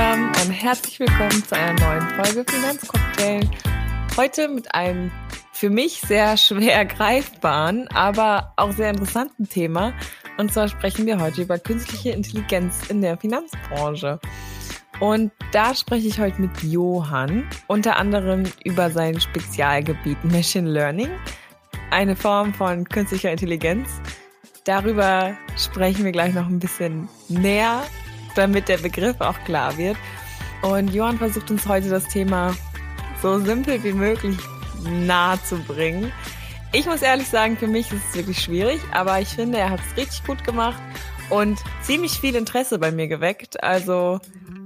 Zusammen und herzlich willkommen zu einer neuen Folge Finanzcocktail. Heute mit einem für mich sehr schwer greifbaren, aber auch sehr interessanten Thema. Und zwar sprechen wir heute über künstliche Intelligenz in der Finanzbranche. Und da spreche ich heute mit Johann, unter anderem über sein Spezialgebiet Machine Learning, eine Form von künstlicher Intelligenz. Darüber sprechen wir gleich noch ein bisschen näher, damit der Begriff auch klar wird. Und Johann versucht uns heute das Thema so simpel wie möglich nahe zu bringen. Ich muss ehrlich sagen, für mich ist es wirklich schwierig, aber ich finde, er hat es richtig gut gemacht und ziemlich viel Interesse bei mir geweckt. Also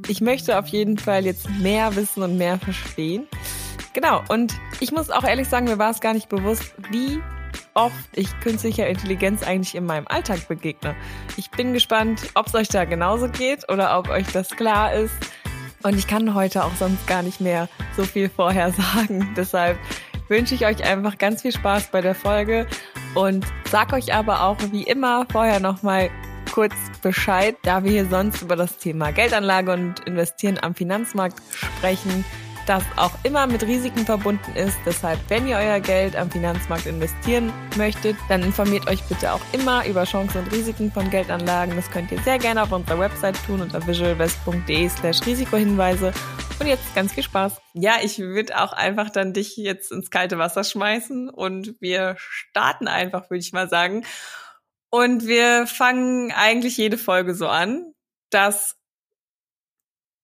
ich möchte auf jeden Fall jetzt mehr wissen und mehr verstehen. Genau, und ich muss auch ehrlich sagen, mir war es gar nicht bewusst, wie oft ich künstlicher Intelligenz eigentlich in meinem Alltag begegne. Ich bin gespannt, ob es euch da genauso geht oder ob euch das klar ist. Und ich kann heute auch sonst gar nicht mehr so viel vorher sagen. Deshalb wünsche ich euch einfach ganz viel Spaß bei der Folge und sag euch aber auch wie immer vorher nochmal kurz Bescheid, da wir hier sonst über das Thema Geldanlage und Investieren am Finanzmarkt sprechen, das auch immer mit Risiken verbunden ist. Deshalb, wenn ihr euer Geld am Finanzmarkt investieren möchtet, dann informiert euch bitte auch immer über Chancen und Risiken von Geldanlagen. Das könnt ihr sehr gerne auf unserer Website tun unter visualvest.de slash Risikohinweise. Und jetzt ganz viel Spaß. Ja, ich würde auch einfach dann dich jetzt ins kalte Wasser schmeißen und wir starten einfach, würde ich mal sagen. Und wir fangen eigentlich jede Folge so an, dass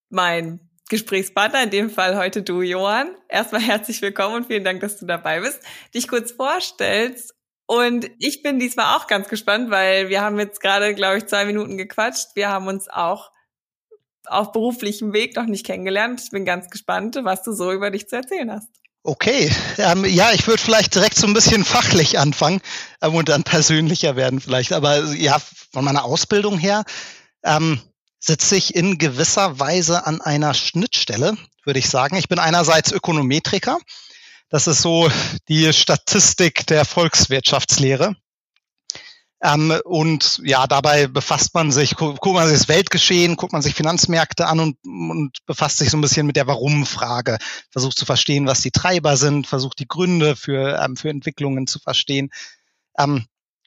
mein Gesprächspartner, in dem Fall heute du, Johann, erstmal herzlich willkommen und vielen Dank, dass du dabei bist, dich kurz vorstellst. Und ich bin diesmal auch ganz gespannt, weil wir haben jetzt gerade, glaube ich, zwei Minuten gequatscht. Wir haben uns auch auf beruflichem Weg noch nicht kennengelernt. Ich bin ganz gespannt, was du so über dich zu erzählen hast. Okay, ähm, ja, ich würde vielleicht direkt so ein bisschen fachlich anfangen ähm, und dann persönlicher werden vielleicht. Aber ja, von meiner Ausbildung her ähm, sitze ich in gewisser Weise an einer Schnittstelle, würde ich sagen. Ich bin einerseits Ökonometriker. Das ist so die Statistik der Volkswirtschaftslehre. Ähm, und ja, dabei befasst man sich, gu guckt man sich das Weltgeschehen, guckt man sich Finanzmärkte an und, und befasst sich so ein bisschen mit der Warum-Frage. Versucht zu verstehen, was die Treiber sind, versucht die Gründe für, ähm, für Entwicklungen zu verstehen. Ähm,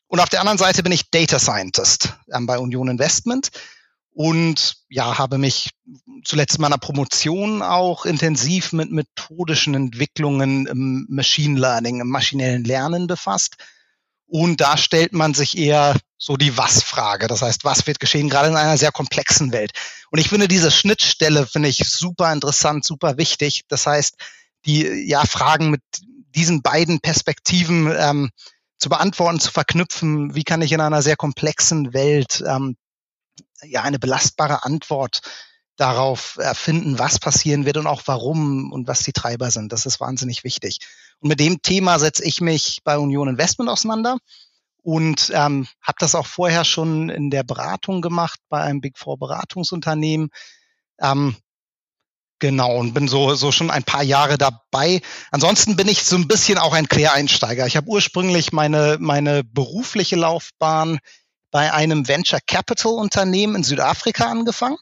und auf der anderen Seite bin ich Data Scientist ähm, bei Union Investment und ja, habe mich zuletzt in meiner Promotion auch intensiv mit methodischen Entwicklungen im Machine Learning, im maschinellen Lernen befasst und da stellt man sich eher so die Was-Frage. Das heißt, was wird geschehen, gerade in einer sehr komplexen Welt. Und ich finde diese Schnittstelle, finde ich super interessant, super wichtig. Das heißt, die ja Fragen mit diesen beiden Perspektiven ähm, zu beantworten, zu verknüpfen. Wie kann ich in einer sehr komplexen Welt ähm, ja eine belastbare Antwort darauf erfinden, was passieren wird und auch warum und was die Treiber sind. Das ist wahnsinnig wichtig. Und mit dem Thema setze ich mich bei Union Investment auseinander und ähm, habe das auch vorher schon in der Beratung gemacht bei einem Big Four Beratungsunternehmen. Ähm, Genau, und bin so, so schon ein paar Jahre dabei. Ansonsten bin ich so ein bisschen auch ein Quereinsteiger. Ich habe ursprünglich meine, meine berufliche Laufbahn bei einem Venture Capital Unternehmen in Südafrika angefangen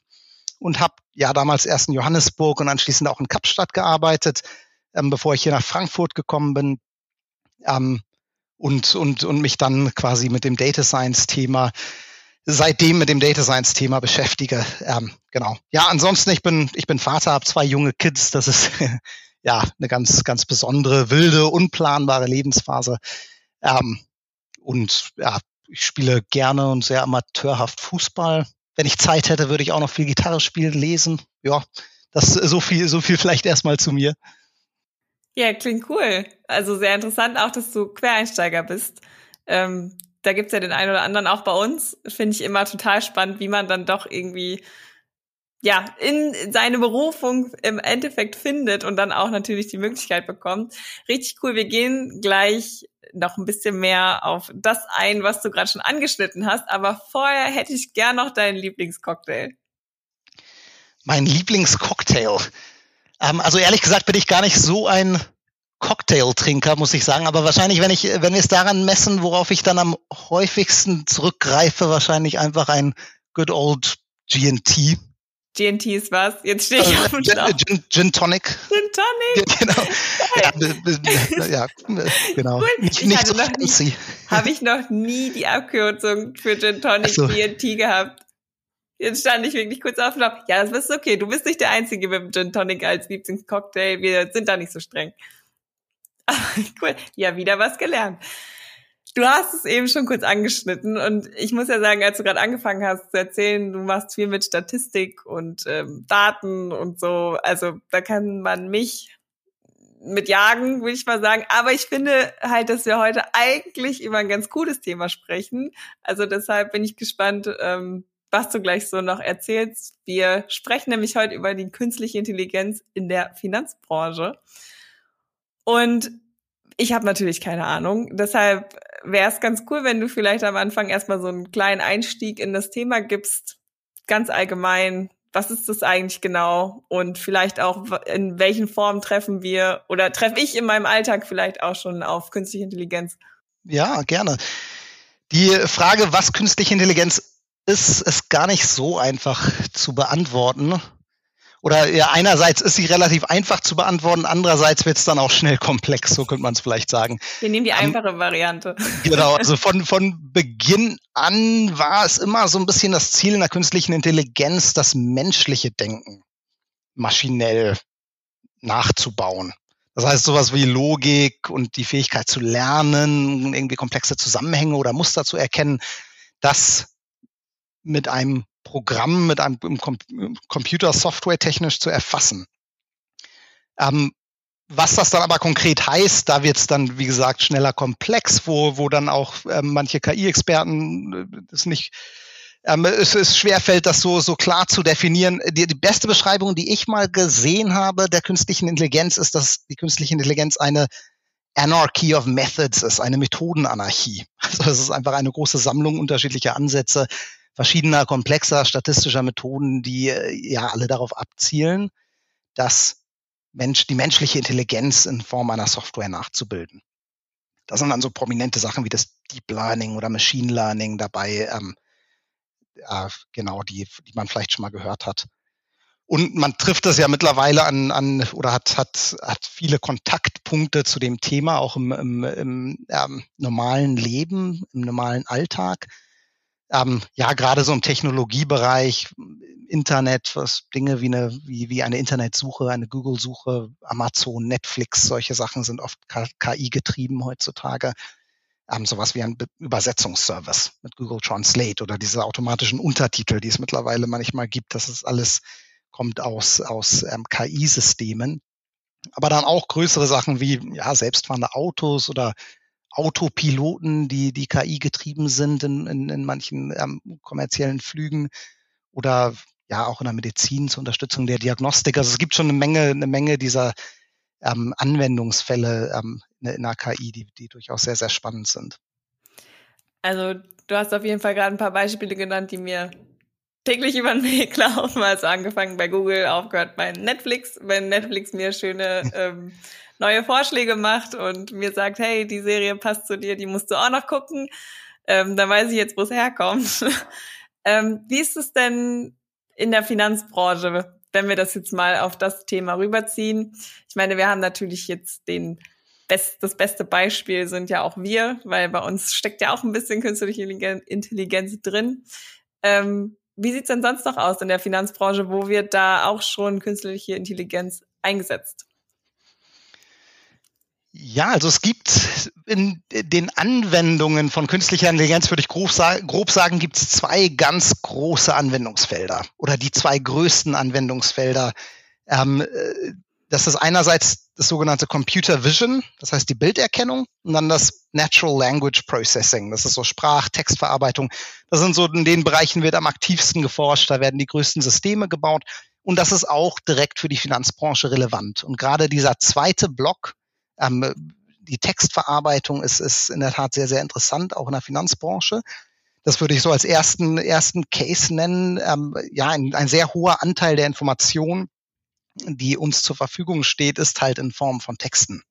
und habe ja damals erst in Johannesburg und anschließend auch in Kapstadt gearbeitet, ähm, bevor ich hier nach Frankfurt gekommen bin ähm, und, und, und mich dann quasi mit dem Data Science Thema seitdem mit dem Data Science Thema beschäftige. Ähm, genau. Ja, ansonsten ich bin ich bin Vater, habe zwei junge Kids. Das ist ja eine ganz ganz besondere, wilde, unplanbare Lebensphase. Ähm, und ja, ich spiele gerne und sehr amateurhaft Fußball wenn ich Zeit hätte, würde ich auch noch viel Gitarre spielen, lesen. Ja, das so viel, so viel vielleicht erstmal zu mir. Ja, klingt cool. Also sehr interessant auch, dass du Quereinsteiger bist. Ähm, da gibt's ja den einen oder anderen auch bei uns. Finde ich immer total spannend, wie man dann doch irgendwie ja, in seine Berufung im Endeffekt findet und dann auch natürlich die Möglichkeit bekommt. Richtig cool. Wir gehen gleich noch ein bisschen mehr auf das ein, was du gerade schon angeschnitten hast. Aber vorher hätte ich gern noch deinen Lieblingscocktail. Mein Lieblingscocktail. Ähm, also ehrlich gesagt bin ich gar nicht so ein Cocktailtrinker, muss ich sagen. Aber wahrscheinlich, wenn ich, wenn wir es daran messen, worauf ich dann am häufigsten zurückgreife, wahrscheinlich einfach ein Good Old GNT. GNT was? Jetzt stehe ich auf dem Gin, Gin, Gin Tonic. Gin Tonic? Genau. Ja, ja, genau. Cool. Nicht, Ich nicht so fancy. Habe ich noch nie die Abkürzung für Gin Tonic so. GNT gehabt. Jetzt stand ich wirklich kurz auf dem Lauf. Ja, das ist okay. Du bist nicht der Einzige mit dem Gin Tonic als Lieblingscocktail. Wir sind da nicht so streng. Aber cool. Ja, wieder was gelernt. Du hast es eben schon kurz angeschnitten und ich muss ja sagen, als du gerade angefangen hast zu erzählen, du machst viel mit Statistik und ähm, Daten und so. Also da kann man mich mit jagen, würde ich mal sagen. Aber ich finde halt, dass wir heute eigentlich über ein ganz cooles Thema sprechen. Also deshalb bin ich gespannt, ähm, was du gleich so noch erzählst. Wir sprechen nämlich heute über die künstliche Intelligenz in der Finanzbranche. Und ich habe natürlich keine Ahnung. Deshalb wäre es ganz cool, wenn du vielleicht am Anfang erstmal so einen kleinen Einstieg in das Thema gibst. Ganz allgemein. Was ist das eigentlich genau? Und vielleicht auch, in welchen Formen treffen wir oder treffe ich in meinem Alltag vielleicht auch schon auf künstliche Intelligenz? Ja, gerne. Die Frage, was künstliche Intelligenz ist, ist gar nicht so einfach zu beantworten. Oder ja, einerseits ist sie relativ einfach zu beantworten, andererseits wird es dann auch schnell komplex, so könnte man es vielleicht sagen. Wir nehmen die einfache Variante. Genau, also von, von Beginn an war es immer so ein bisschen das Ziel in der künstlichen Intelligenz, das menschliche Denken maschinell nachzubauen. Das heißt, sowas wie Logik und die Fähigkeit zu lernen, irgendwie komplexe Zusammenhänge oder Muster zu erkennen, das mit einem Programm, mit einem Com Computer Software technisch zu erfassen. Ähm, was das dann aber konkret heißt, da wird es dann, wie gesagt, schneller komplex, wo, wo dann auch ähm, manche KI-Experten es nicht, ähm, es ist schwerfällt, das so, so klar zu definieren. Die, die beste Beschreibung, die ich mal gesehen habe der künstlichen Intelligenz, ist, dass die künstliche Intelligenz eine Anarchy of Methods ist, eine Methodenanarchie. Also es ist einfach eine große Sammlung unterschiedlicher Ansätze, verschiedener komplexer statistischer Methoden, die äh, ja alle darauf abzielen, dass Mensch, die menschliche Intelligenz in Form einer Software nachzubilden. Da sind dann so prominente Sachen wie das Deep Learning oder Machine Learning dabei, ähm, äh, genau, die, die man vielleicht schon mal gehört hat. Und man trifft das ja mittlerweile an, an oder hat, hat, hat viele Kontaktpunkte zu dem Thema, auch im, im, im ähm, normalen Leben, im normalen Alltag. Ähm, ja, gerade so im Technologiebereich, Internet, was Dinge wie eine, wie, wie eine Internetsuche, eine Google-Suche, Amazon, Netflix, solche Sachen sind oft KI getrieben heutzutage. Ähm, sowas wie ein Be Übersetzungsservice mit Google Translate oder diese automatischen Untertitel, die es mittlerweile manchmal gibt. Das ist alles, kommt aus, aus ähm, KI-Systemen. Aber dann auch größere Sachen wie ja, selbstfahrende Autos oder Autopiloten, die, die KI getrieben sind in, in, in manchen ähm, kommerziellen Flügen oder ja auch in der Medizin zur Unterstützung der Diagnostik. Also es gibt schon eine Menge, eine Menge dieser ähm, Anwendungsfälle ähm, in der KI, die, die durchaus sehr, sehr spannend sind. Also du hast auf jeden Fall gerade ein paar Beispiele genannt, die mir täglich über den Weg laufen. Also angefangen bei Google, aufgehört bei Netflix, wenn Netflix mir schöne ähm, neue Vorschläge macht und mir sagt, hey, die Serie passt zu dir, die musst du auch noch gucken. Ähm, dann weiß ich jetzt, wo es herkommt. ähm, wie ist es denn in der Finanzbranche, wenn wir das jetzt mal auf das Thema rüberziehen? Ich meine, wir haben natürlich jetzt den Best, das beste Beispiel sind ja auch wir, weil bei uns steckt ja auch ein bisschen künstliche Intelligenz drin. Ähm, wie sieht's denn sonst noch aus in der Finanzbranche, wo wird da auch schon künstliche Intelligenz eingesetzt? Ja, also es gibt in den Anwendungen von künstlicher Intelligenz, würde ich grob, sagen, grob sagen, gibt es zwei ganz große Anwendungsfelder oder die zwei größten Anwendungsfelder. Ähm, das ist einerseits das sogenannte Computer Vision, das heißt die Bilderkennung, und dann das Natural Language Processing, das ist so Sprach-, Textverarbeitung. Das sind so in den Bereichen wird am aktivsten geforscht, da werden die größten Systeme gebaut und das ist auch direkt für die Finanzbranche relevant. Und gerade dieser zweite Block, ähm, die Textverarbeitung ist, ist in der Tat sehr, sehr interessant, auch in der Finanzbranche. Das würde ich so als ersten, ersten Case nennen. Ähm, ja, ein, ein sehr hoher Anteil der Informationen, die uns zur Verfügung steht, ist halt in Form von Texten,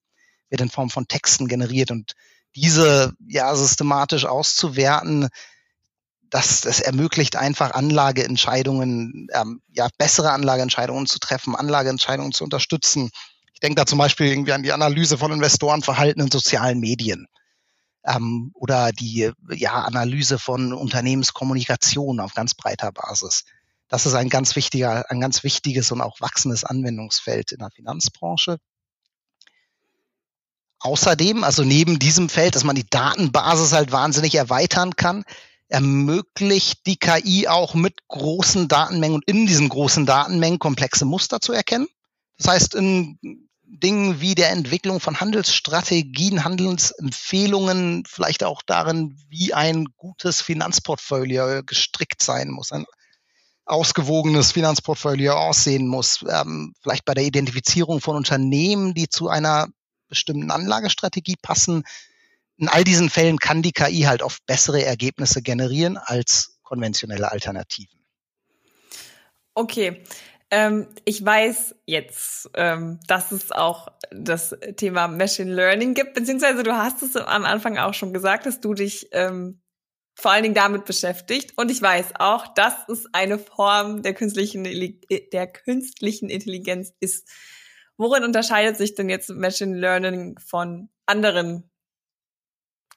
wird in Form von Texten generiert und diese ja systematisch auszuwerten, das, das ermöglicht einfach Anlageentscheidungen, ähm, ja, bessere Anlageentscheidungen zu treffen, Anlageentscheidungen zu unterstützen. Ich denke da zum Beispiel irgendwie an die Analyse von Investorenverhalten in sozialen Medien ähm, oder die ja, Analyse von Unternehmenskommunikation auf ganz breiter Basis. Das ist ein ganz wichtiger, ein ganz wichtiges und auch wachsendes Anwendungsfeld in der Finanzbranche. Außerdem, also neben diesem Feld, dass man die Datenbasis halt wahnsinnig erweitern kann, ermöglicht die KI auch mit großen Datenmengen und in diesen großen Datenmengen komplexe Muster zu erkennen. Das heißt, in Dingen wie der Entwicklung von Handelsstrategien, Handelsempfehlungen, vielleicht auch darin, wie ein gutes Finanzportfolio gestrickt sein muss, ein ausgewogenes Finanzportfolio aussehen muss, ähm, vielleicht bei der Identifizierung von Unternehmen, die zu einer bestimmten Anlagestrategie passen. In all diesen Fällen kann die KI halt oft bessere Ergebnisse generieren als konventionelle Alternativen. Okay, ähm, ich weiß jetzt, ähm, dass es auch das Thema Machine Learning gibt, beziehungsweise du hast es am Anfang auch schon gesagt, dass du dich ähm, vor allen Dingen damit beschäftigt. Und ich weiß auch, dass es eine Form der künstlichen, der künstlichen Intelligenz ist. Worin unterscheidet sich denn jetzt Machine Learning von anderen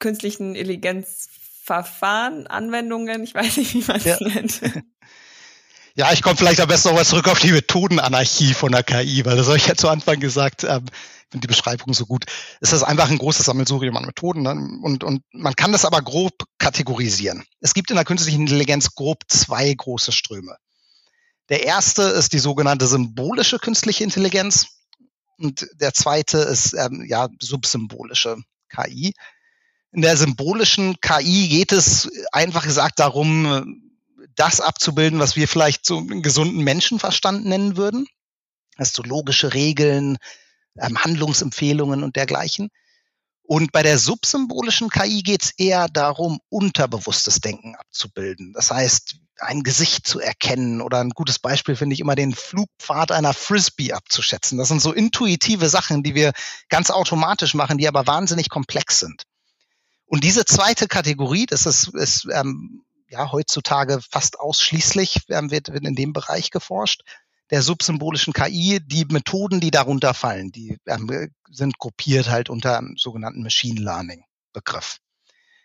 künstlichen Intelligenzverfahren, Anwendungen? Ich weiß nicht, wie man es ja. nennt. Ja, ich komme vielleicht am besten nochmal zurück auf die Methodenanarchie von der KI, weil das habe ich ja zu Anfang gesagt, ähm, finde die Beschreibung so gut. Es ist einfach ein großes Sammelsurium an Methoden ne? und, und man kann das aber grob kategorisieren. Es gibt in der künstlichen Intelligenz grob zwei große Ströme. Der erste ist die sogenannte symbolische künstliche Intelligenz und der zweite ist ähm, ja subsymbolische KI. In der symbolischen KI geht es einfach gesagt darum, das abzubilden, was wir vielleicht so einen gesunden Menschenverstand nennen würden. Also logische Regeln, ähm, Handlungsempfehlungen und dergleichen. Und bei der subsymbolischen KI geht es eher darum, unterbewusstes Denken abzubilden. Das heißt, ein Gesicht zu erkennen oder ein gutes Beispiel finde ich immer den Flugpfad einer Frisbee abzuschätzen. Das sind so intuitive Sachen, die wir ganz automatisch machen, die aber wahnsinnig komplex sind. Und diese zweite Kategorie, das ist, ist ähm, ja heutzutage fast ausschließlich ähm, wird, wird in dem Bereich geforscht der subsymbolischen KI. Die Methoden, die darunter fallen, die ähm, sind gruppiert halt unter einem sogenannten Machine Learning Begriff.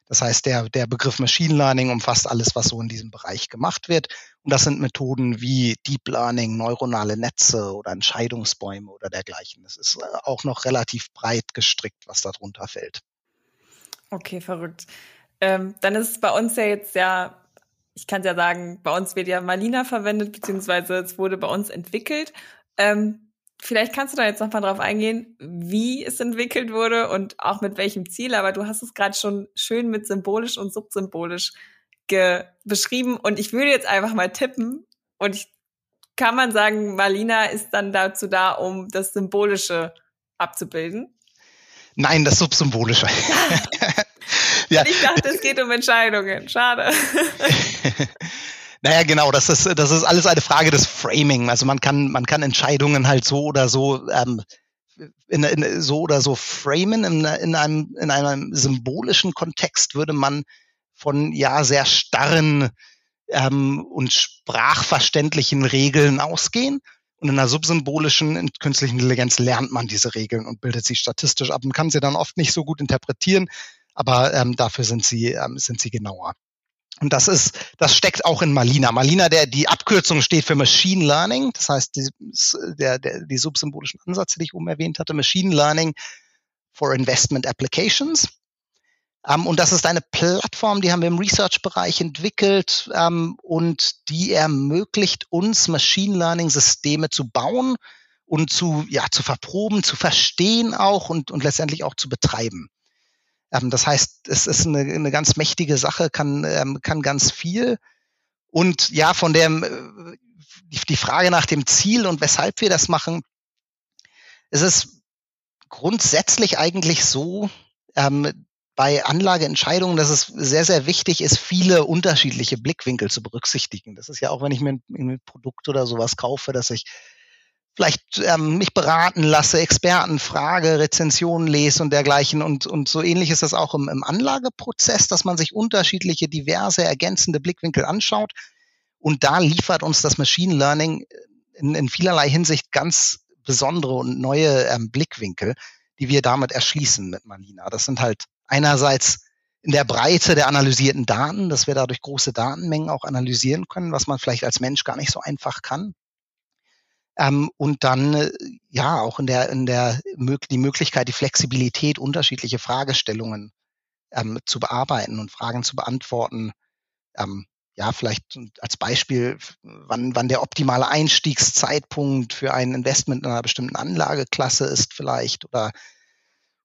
Das heißt, der, der Begriff Machine Learning umfasst alles, was so in diesem Bereich gemacht wird. Und das sind Methoden wie Deep Learning, neuronale Netze oder Entscheidungsbäume oder dergleichen. Das ist äh, auch noch relativ breit gestrickt, was darunter fällt. Okay, verrückt. Ähm, dann ist es bei uns ja jetzt ja, ich kann ja sagen, bei uns wird ja Malina verwendet, beziehungsweise es wurde bei uns entwickelt. Ähm, vielleicht kannst du da jetzt noch mal drauf eingehen, wie es entwickelt wurde und auch mit welchem Ziel, aber du hast es gerade schon schön mit symbolisch und subsymbolisch beschrieben und ich würde jetzt einfach mal tippen und ich kann man sagen, Malina ist dann dazu da, um das Symbolische abzubilden? Nein, das Subsymbolische. ja. Ich dachte, es geht um Entscheidungen. Schade. Naja, genau, das ist, das ist alles eine Frage des Framing. Also man kann, man kann Entscheidungen halt so oder so, ähm, in, in, so oder so framen. In, in, einem, in einem symbolischen Kontext würde man von ja sehr starren ähm, und sprachverständlichen Regeln ausgehen. Und in einer subsymbolischen in künstlichen Intelligenz lernt man diese Regeln und bildet sie statistisch ab und kann sie dann oft nicht so gut interpretieren, aber ähm, dafür sind sie, ähm, sind sie genauer. Und das ist, das steckt auch in Malina. Malina, der, die Abkürzung steht für Machine Learning. Das heißt, die, der, der, die subsymbolischen Ansätze, die ich oben erwähnt hatte, Machine Learning for Investment Applications. Ähm, und das ist eine Plattform, die haben wir im Research-Bereich entwickelt ähm, und die ermöglicht uns, Machine Learning-Systeme zu bauen und zu, ja, zu verproben, zu verstehen auch und, und letztendlich auch zu betreiben. Ähm, das heißt, es ist eine, eine ganz mächtige Sache, kann, ähm, kann ganz viel. Und ja, von dem, äh, die, die Frage nach dem Ziel und weshalb wir das machen, es ist grundsätzlich eigentlich so, ähm, bei Anlageentscheidungen, dass es sehr, sehr wichtig ist, viele unterschiedliche Blickwinkel zu berücksichtigen. Das ist ja auch, wenn ich mir ein, ein Produkt oder sowas kaufe, dass ich vielleicht ähm, mich beraten lasse, Experten frage, Rezensionen lese und dergleichen. Und, und so ähnlich ist das auch im, im Anlageprozess, dass man sich unterschiedliche, diverse, ergänzende Blickwinkel anschaut. Und da liefert uns das Machine Learning in, in vielerlei Hinsicht ganz besondere und neue ähm, Blickwinkel, die wir damit erschließen mit Malina. Das sind halt einerseits in der Breite der analysierten Daten, dass wir dadurch große Datenmengen auch analysieren können, was man vielleicht als Mensch gar nicht so einfach kann. Ähm, und dann äh, ja auch in der, in der die Möglichkeit, die Flexibilität, unterschiedliche Fragestellungen ähm, zu bearbeiten und Fragen zu beantworten. Ähm, ja, vielleicht als Beispiel, wann, wann der optimale Einstiegszeitpunkt für ein Investment in einer bestimmten Anlageklasse ist vielleicht oder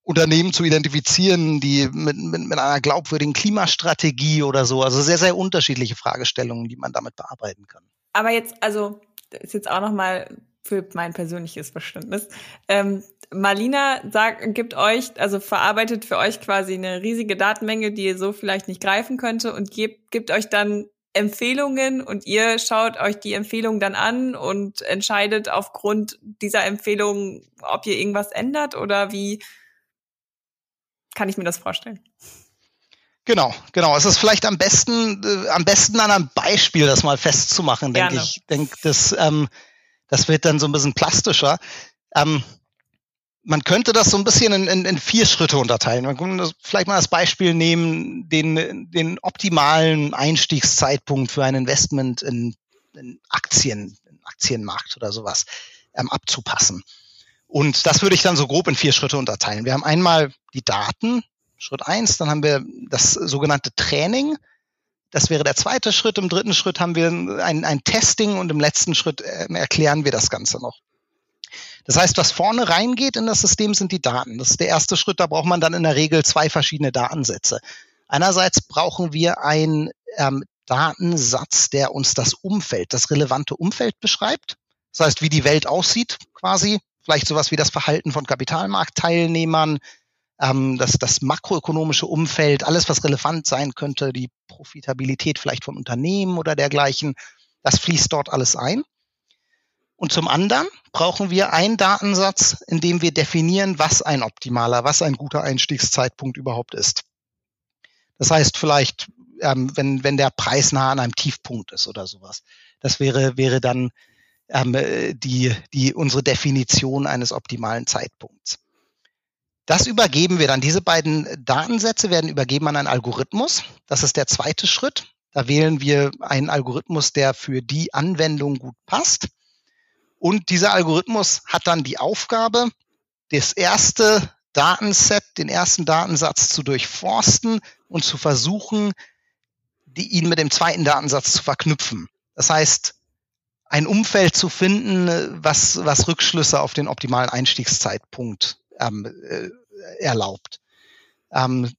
Unternehmen zu identifizieren, die mit, mit, mit einer glaubwürdigen Klimastrategie oder so. Also sehr, sehr unterschiedliche Fragestellungen, die man damit bearbeiten kann. Aber jetzt, also ist jetzt auch noch mal für mein persönliches Verständnis. Ähm, Marlina sagt, gibt euch, also verarbeitet für euch quasi eine riesige Datenmenge, die ihr so vielleicht nicht greifen könnte und gibt, gibt euch dann Empfehlungen und ihr schaut euch die Empfehlungen dann an und entscheidet aufgrund dieser Empfehlungen, ob ihr irgendwas ändert oder wie kann ich mir das vorstellen? Genau, genau. Es ist vielleicht am besten, äh, am besten an einem Beispiel das mal festzumachen, denke ich. Denk, das, ähm, das wird dann so ein bisschen plastischer. Ähm, man könnte das so ein bisschen in, in, in vier Schritte unterteilen. Man kann vielleicht mal als Beispiel nehmen, den, den optimalen Einstiegszeitpunkt für ein Investment in, in Aktien, in Aktienmarkt oder sowas ähm, abzupassen. Und das würde ich dann so grob in vier Schritte unterteilen. Wir haben einmal die Daten, Schritt eins, dann haben wir das sogenannte Training. Das wäre der zweite Schritt. Im dritten Schritt haben wir ein, ein Testing und im letzten Schritt äh, erklären wir das Ganze noch. Das heißt, was vorne reingeht in das System sind die Daten. Das ist der erste Schritt. Da braucht man dann in der Regel zwei verschiedene Datensätze. Einerseits brauchen wir einen ähm, Datensatz, der uns das Umfeld, das relevante Umfeld beschreibt. Das heißt, wie die Welt aussieht, quasi. Vielleicht sowas wie das Verhalten von Kapitalmarktteilnehmern, ähm, das, das makroökonomische Umfeld, alles, was relevant sein könnte, die Profitabilität vielleicht vom Unternehmen oder dergleichen, das fließt dort alles ein. Und zum anderen brauchen wir einen Datensatz, in dem wir definieren, was ein optimaler, was ein guter Einstiegszeitpunkt überhaupt ist. Das heißt vielleicht, ähm, wenn, wenn der Preis nah an einem Tiefpunkt ist oder sowas. Das wäre, wäre dann ähm, die, die, unsere Definition eines optimalen Zeitpunkts. Das übergeben wir dann. Diese beiden Datensätze werden übergeben an einen Algorithmus. Das ist der zweite Schritt. Da wählen wir einen Algorithmus, der für die Anwendung gut passt. Und dieser Algorithmus hat dann die Aufgabe, das erste Datenset, den ersten Datensatz zu durchforsten und zu versuchen, die, ihn mit dem zweiten Datensatz zu verknüpfen. Das heißt, ein Umfeld zu finden, was, was Rückschlüsse auf den optimalen Einstiegszeitpunkt ähm, äh, erlaubt. Ähm,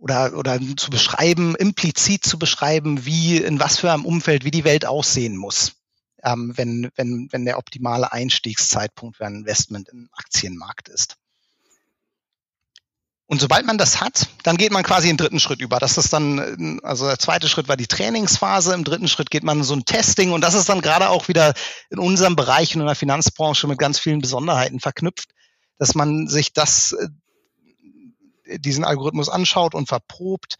oder, oder zu beschreiben, implizit zu beschreiben, wie, in was für einem Umfeld, wie die Welt aussehen muss, ähm, wenn, wenn, wenn der optimale Einstiegszeitpunkt für ein Investment im Aktienmarkt ist. Und sobald man das hat, dann geht man quasi den dritten Schritt über. Das ist dann, also der zweite Schritt war die Trainingsphase, im dritten Schritt geht man in so ein Testing und das ist dann gerade auch wieder in unserem Bereich und in der Finanzbranche mit ganz vielen Besonderheiten verknüpft dass man sich das, äh, diesen Algorithmus anschaut und verprobt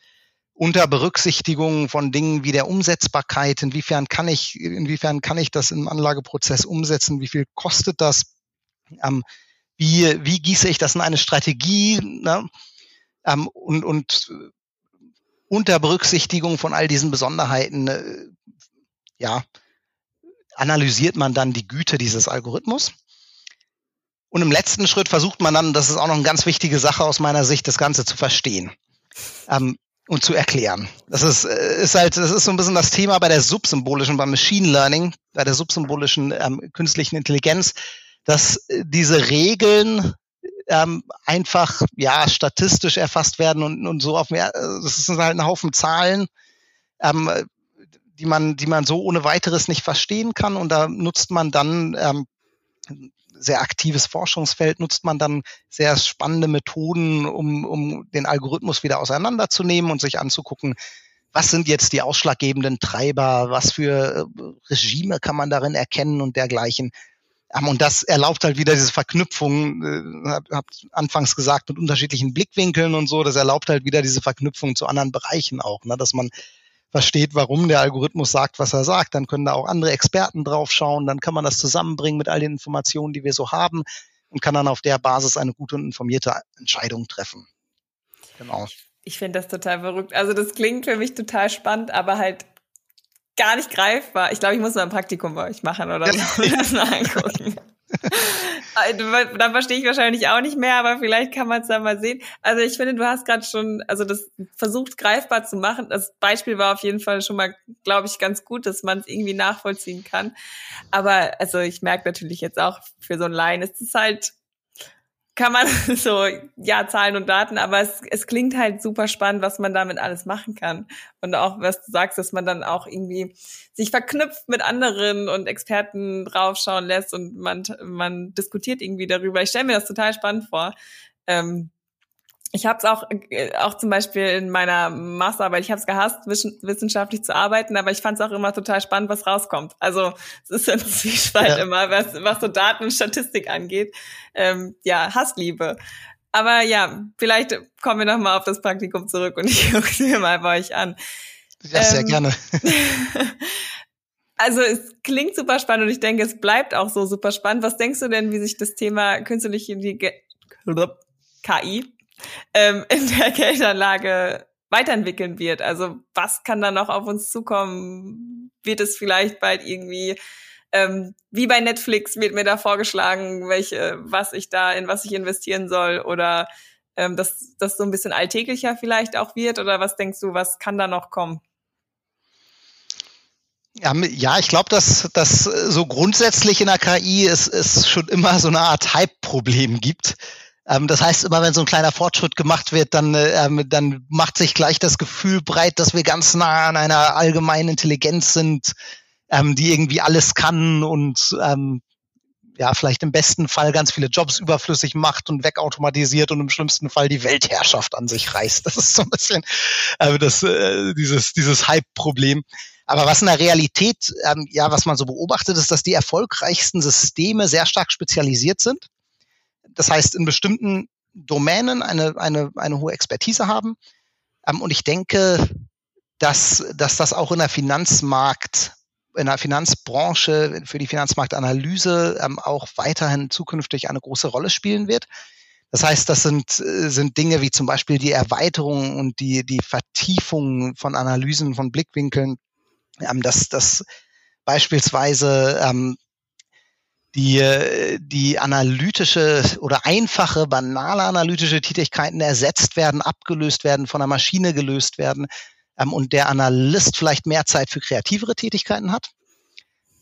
unter Berücksichtigung von Dingen wie der Umsetzbarkeit, inwiefern kann ich, inwiefern kann ich das im Anlageprozess umsetzen, wie viel kostet das, ähm, wie, wie gieße ich das in eine Strategie ne? ähm, und, und unter Berücksichtigung von all diesen Besonderheiten, äh, ja, analysiert man dann die Güte dieses Algorithmus und im letzten Schritt versucht man dann, das ist auch noch eine ganz wichtige Sache aus meiner Sicht, das Ganze zu verstehen ähm, und zu erklären. Das ist, äh, ist halt, das ist so ein bisschen das Thema bei der subsymbolischen, beim Machine Learning, bei der subsymbolischen ähm, künstlichen Intelligenz, dass äh, diese Regeln ähm, einfach ja statistisch erfasst werden und, und so auf mehr, äh, das ist halt ein Haufen Zahlen, ähm, die man, die man so ohne weiteres nicht verstehen kann. Und da nutzt man dann ähm, sehr aktives Forschungsfeld nutzt man dann sehr spannende Methoden, um, um den Algorithmus wieder auseinanderzunehmen und sich anzugucken, was sind jetzt die ausschlaggebenden Treiber, was für äh, Regime kann man darin erkennen und dergleichen. und das erlaubt halt wieder diese Verknüpfung, äh, hab, hab anfangs gesagt, mit unterschiedlichen Blickwinkeln und so, das erlaubt halt wieder diese Verknüpfung zu anderen Bereichen auch, ne? dass man versteht, warum der Algorithmus sagt, was er sagt. Dann können da auch andere Experten drauf schauen, dann kann man das zusammenbringen mit all den Informationen, die wir so haben und kann dann auf der Basis eine gute und informierte Entscheidung treffen. Genau. Ich finde das total verrückt. Also das klingt für mich total spannend, aber halt gar nicht greifbar. Ich glaube, ich muss mal ein Praktikum bei euch machen oder so. angucken. Äh, dann verstehe ich wahrscheinlich auch nicht mehr, aber vielleicht kann man es dann mal sehen. Also ich finde, du hast gerade schon, also das versucht greifbar zu machen. Das Beispiel war auf jeden Fall schon mal, glaube ich, ganz gut, dass man es irgendwie nachvollziehen kann. Aber also ich merke natürlich jetzt auch für so ein Laien, es ist halt kann man so, ja, Zahlen und Daten, aber es, es klingt halt super spannend, was man damit alles machen kann. Und auch, was du sagst, dass man dann auch irgendwie sich verknüpft mit anderen und Experten draufschauen lässt und man, man diskutiert irgendwie darüber. Ich stelle mir das total spannend vor. Ähm, ich habe es auch, äh, auch zum Beispiel in meiner Masterarbeit, ich habe es gehasst, wissenschaftlich zu arbeiten, aber ich fand es auch immer total spannend, was rauskommt. Also es ist ein Zwiespalt ja. immer, was, was so Daten und Statistik angeht. Ähm, ja, Hassliebe. Aber ja, vielleicht kommen wir noch mal auf das Praktikum zurück und ich gucke es mir mal bei euch an. Ja, sehr ähm, gerne. also es klingt super spannend und ich denke, es bleibt auch so super spannend. Was denkst du denn, wie sich das Thema künstliche KI ähm, in der Geldanlage weiterentwickeln wird. Also was kann da noch auf uns zukommen? Wird es vielleicht bald irgendwie ähm, wie bei Netflix wird mir da vorgeschlagen, welche, was ich da, in was ich investieren soll oder ähm, dass das so ein bisschen alltäglicher vielleicht auch wird oder was denkst du, was kann da noch kommen? Ja, ich glaube, dass das so grundsätzlich in der KI es, es schon immer so eine Art Hype-Problem gibt. Ähm, das heißt, immer wenn so ein kleiner Fortschritt gemacht wird, dann, ähm, dann macht sich gleich das Gefühl breit, dass wir ganz nah an einer allgemeinen Intelligenz sind, ähm, die irgendwie alles kann und ähm, ja, vielleicht im besten Fall ganz viele Jobs überflüssig macht und wegautomatisiert und im schlimmsten Fall die Weltherrschaft an sich reißt. Das ist so ein bisschen äh, das, äh, dieses, dieses Hype-Problem. Aber was in der Realität, ähm, ja, was man so beobachtet, ist, dass die erfolgreichsten Systeme sehr stark spezialisiert sind. Das heißt, in bestimmten Domänen eine, eine, eine hohe Expertise haben. Ähm, und ich denke, dass, dass das auch in der Finanzmarkt, in der Finanzbranche, für die Finanzmarktanalyse ähm, auch weiterhin zukünftig eine große Rolle spielen wird. Das heißt, das sind, äh, sind Dinge wie zum Beispiel die Erweiterung und die, die Vertiefung von Analysen, von Blickwinkeln, ähm, dass, dass beispielsweise ähm, die, die analytische oder einfache, banale analytische Tätigkeiten ersetzt werden, abgelöst werden, von der Maschine gelöst werden ähm, und der Analyst vielleicht mehr Zeit für kreativere Tätigkeiten hat.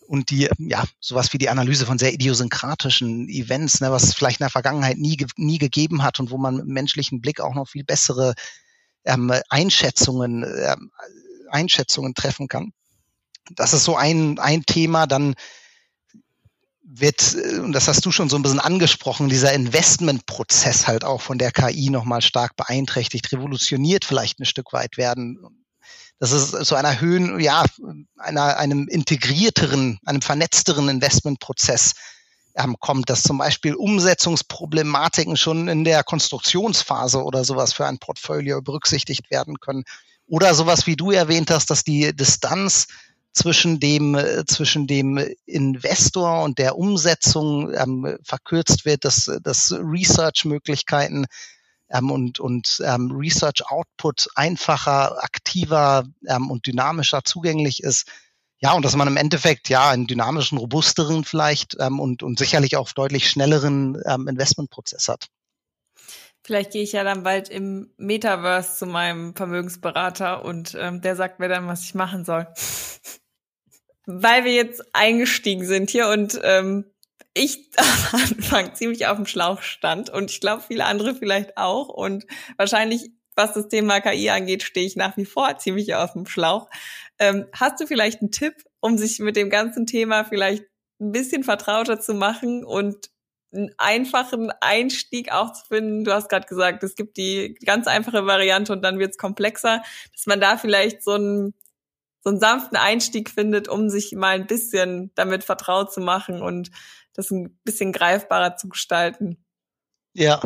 Und die, ja, sowas wie die Analyse von sehr idiosynkratischen Events, ne, was vielleicht in der Vergangenheit nie, nie gegeben hat und wo man mit menschlichen Blick auch noch viel bessere ähm, Einschätzungen, ähm, Einschätzungen treffen kann. Das ist so ein, ein Thema. Dann wird, äh, und das hast du schon so ein bisschen angesprochen, dieser Investmentprozess halt auch von der KI nochmal stark beeinträchtigt, revolutioniert vielleicht ein Stück weit werden. Das ist so einer Höhen, ja, einer, einem integrierteren, einem vernetzteren Investmentprozess ähm, kommt, dass zum Beispiel Umsetzungsproblematiken schon in der Konstruktionsphase oder sowas für ein Portfolio berücksichtigt werden können. Oder sowas, wie du erwähnt hast, dass die Distanz zwischen dem, äh, zwischen dem Investor und der Umsetzung ähm, verkürzt wird, dass, dass Research-Möglichkeiten ähm, und, und ähm, Research-Output einfacher, aktiver ähm, und dynamischer zugänglich ist. Ja, und dass man im Endeffekt ja einen dynamischen, robusteren vielleicht ähm, und, und sicherlich auch deutlich schnelleren ähm, Investmentprozess hat. Vielleicht gehe ich ja dann bald im Metaverse zu meinem Vermögensberater und ähm, der sagt mir dann, was ich machen soll. weil wir jetzt eingestiegen sind hier und ähm, ich am Anfang ziemlich auf dem Schlauch stand und ich glaube viele andere vielleicht auch und wahrscheinlich was das Thema KI angeht, stehe ich nach wie vor ziemlich auf dem Schlauch. Ähm, hast du vielleicht einen Tipp, um sich mit dem ganzen Thema vielleicht ein bisschen vertrauter zu machen und einen einfachen Einstieg auch zu finden? Du hast gerade gesagt, es gibt die ganz einfache Variante und dann wird es komplexer, dass man da vielleicht so ein so einen sanften Einstieg findet, um sich mal ein bisschen damit vertraut zu machen und das ein bisschen greifbarer zu gestalten. Ja.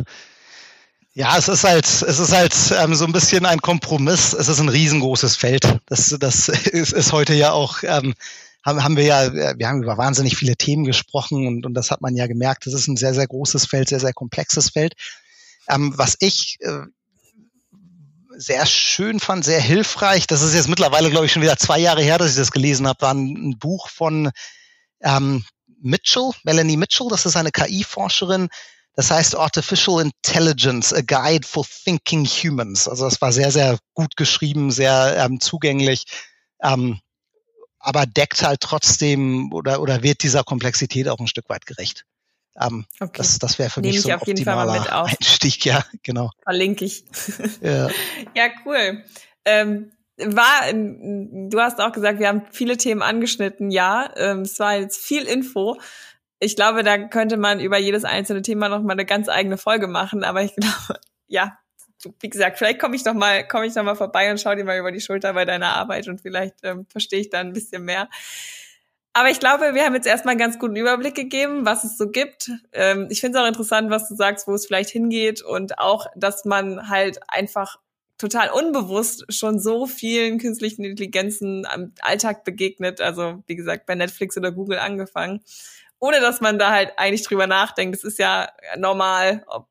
Ja, es ist halt, es ist halt ähm, so ein bisschen ein Kompromiss. Es ist ein riesengroßes Feld. Das, das ist, ist heute ja auch, ähm, haben, haben wir ja, wir haben über wahnsinnig viele Themen gesprochen und, und das hat man ja gemerkt. Das ist ein sehr, sehr großes Feld, sehr, sehr komplexes Feld. Ähm, was ich äh, sehr schön fand, sehr hilfreich, das ist jetzt mittlerweile, glaube ich, schon wieder zwei Jahre her, dass ich das gelesen habe, war ein, ein Buch von ähm, Mitchell, Melanie Mitchell, das ist eine KI-Forscherin, das heißt Artificial Intelligence, a Guide for Thinking Humans. Also das war sehr, sehr gut geschrieben, sehr ähm, zugänglich, ähm, aber deckt halt trotzdem oder, oder wird dieser Komplexität auch ein Stück weit gerecht. Ähm, okay. Das, das wäre für Nehme mich so ein optimaler Einstieg, ja, genau. Verlinke ich. Ja, ja cool. Ähm, war, du hast auch gesagt, wir haben viele Themen angeschnitten, ja. Ähm, es war jetzt viel Info ich glaube, da könnte man über jedes einzelne Thema noch mal eine ganz eigene Folge machen. Aber ich glaube, ja, wie gesagt, vielleicht komme ich doch mal, komme ich noch mal vorbei und schau dir mal über die Schulter bei deiner Arbeit und vielleicht ähm, verstehe ich da ein bisschen mehr. Aber ich glaube, wir haben jetzt erstmal einen ganz guten Überblick gegeben, was es so gibt. Ähm, ich finde es auch interessant, was du sagst, wo es vielleicht hingeht und auch, dass man halt einfach total unbewusst schon so vielen künstlichen Intelligenzen am Alltag begegnet. Also wie gesagt, bei Netflix oder Google angefangen ohne dass man da halt eigentlich drüber nachdenkt. Es ist ja normal, ob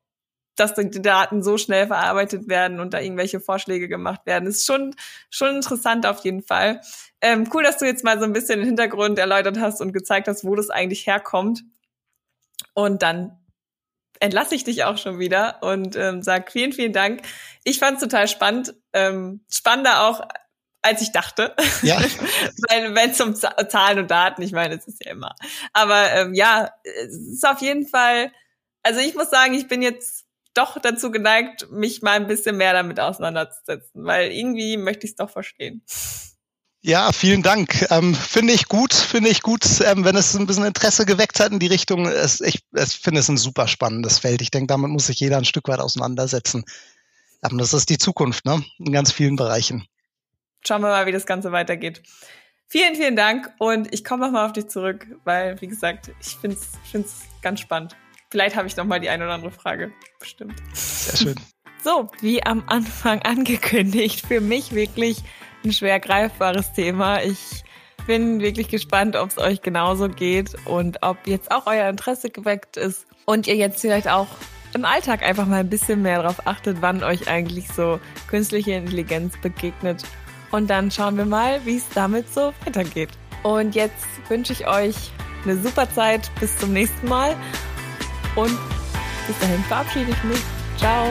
dass die Daten so schnell verarbeitet werden und da irgendwelche Vorschläge gemacht werden. Ist schon, schon interessant auf jeden Fall. Ähm, cool, dass du jetzt mal so ein bisschen den Hintergrund erläutert hast und gezeigt hast, wo das eigentlich herkommt. Und dann entlasse ich dich auch schon wieder und ähm, sag vielen, vielen Dank. Ich fand es total spannend. Ähm, spannender auch als ich dachte. Ja. Weil wenn es um Zahlen und Daten, ich meine, es ist ja immer. Aber ähm, ja, es ist auf jeden Fall, also ich muss sagen, ich bin jetzt doch dazu geneigt, mich mal ein bisschen mehr damit auseinanderzusetzen, weil irgendwie möchte ich es doch verstehen. Ja, vielen Dank. Ähm, finde ich gut, finde ich gut, ähm, wenn es ein bisschen Interesse geweckt hat in die Richtung. Es, ich es finde es ein super spannendes Feld. Ich denke, damit muss sich jeder ein Stück weit auseinandersetzen. Aber das ist die Zukunft, ne? In ganz vielen Bereichen schauen wir mal, wie das Ganze weitergeht. Vielen, vielen Dank und ich komme nochmal auf dich zurück, weil, wie gesagt, ich finde es ganz spannend. Vielleicht habe ich noch mal die eine oder andere Frage. Bestimmt. Sehr schön. So, wie am Anfang angekündigt, für mich wirklich ein schwer greifbares Thema. Ich bin wirklich gespannt, ob es euch genauso geht und ob jetzt auch euer Interesse geweckt ist und ihr jetzt vielleicht auch im Alltag einfach mal ein bisschen mehr darauf achtet, wann euch eigentlich so künstliche Intelligenz begegnet und dann schauen wir mal, wie es damit so weitergeht. Und jetzt wünsche ich euch eine super Zeit. Bis zum nächsten Mal. Und bis dahin verabschiede ich mich. Ciao.